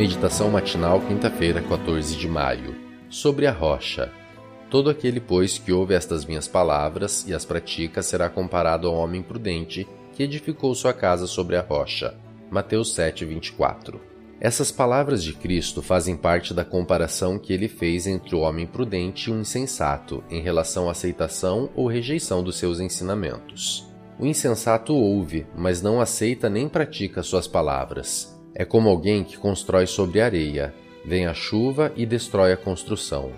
Meditação matinal, quinta-feira, 14 de maio. Sobre a rocha. Todo aquele, pois, que ouve estas minhas palavras e as pratica será comparado ao homem prudente que edificou sua casa sobre a rocha. Mateus 7, 24. Essas palavras de Cristo fazem parte da comparação que ele fez entre o homem prudente e o insensato em relação à aceitação ou rejeição dos seus ensinamentos. O insensato ouve, mas não aceita nem pratica suas palavras. É como alguém que constrói sobre areia. Vem a chuva e destrói a construção.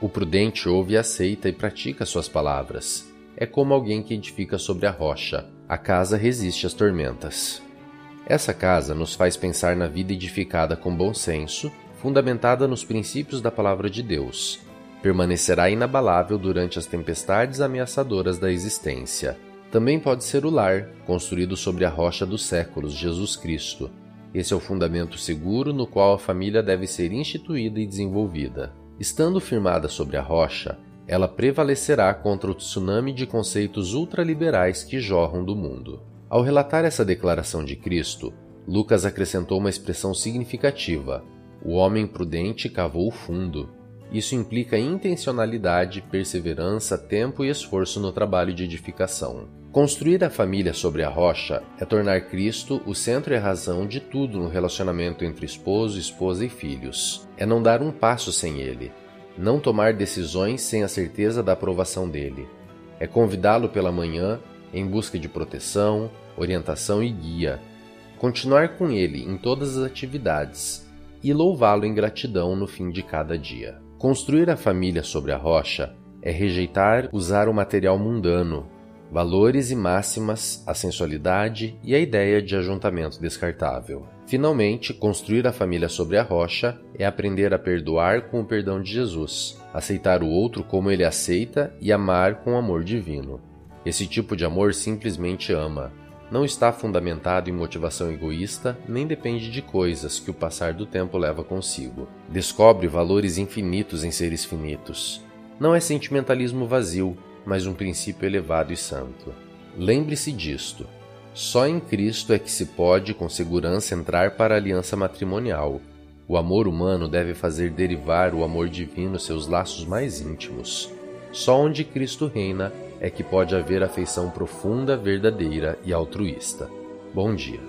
O prudente ouve e aceita e pratica suas palavras. É como alguém que edifica sobre a rocha. A casa resiste às tormentas. Essa casa nos faz pensar na vida edificada com bom senso, fundamentada nos princípios da palavra de Deus. Permanecerá inabalável durante as tempestades ameaçadoras da existência. Também pode ser o lar, construído sobre a rocha dos séculos, Jesus Cristo. Esse é o fundamento seguro no qual a família deve ser instituída e desenvolvida. Estando firmada sobre a rocha, ela prevalecerá contra o tsunami de conceitos ultraliberais que jorram do mundo. Ao relatar essa declaração de Cristo, Lucas acrescentou uma expressão significativa: o homem prudente cavou fundo. Isso implica intencionalidade, perseverança, tempo e esforço no trabalho de edificação. Construir a família sobre a rocha é tornar Cristo o centro e a razão de tudo no relacionamento entre esposo, esposa e filhos. É não dar um passo sem ele, não tomar decisões sem a certeza da aprovação dele. É convidá-lo pela manhã em busca de proteção, orientação e guia, continuar com ele em todas as atividades e louvá-lo em gratidão no fim de cada dia. Construir a família sobre a rocha é rejeitar usar o material mundano, valores e máximas, a sensualidade e a ideia de ajuntamento descartável. Finalmente, construir a família sobre a rocha é aprender a perdoar com o perdão de Jesus, aceitar o outro como ele aceita e amar com o amor divino. Esse tipo de amor simplesmente ama. Não está fundamentado em motivação egoísta, nem depende de coisas que o passar do tempo leva consigo. Descobre valores infinitos em seres finitos. Não é sentimentalismo vazio, mas um princípio elevado e santo. Lembre-se disto. Só em Cristo é que se pode com segurança entrar para a aliança matrimonial. O amor humano deve fazer derivar o amor divino seus laços mais íntimos. Só onde Cristo reina é que pode haver afeição profunda, verdadeira e altruísta. Bom dia.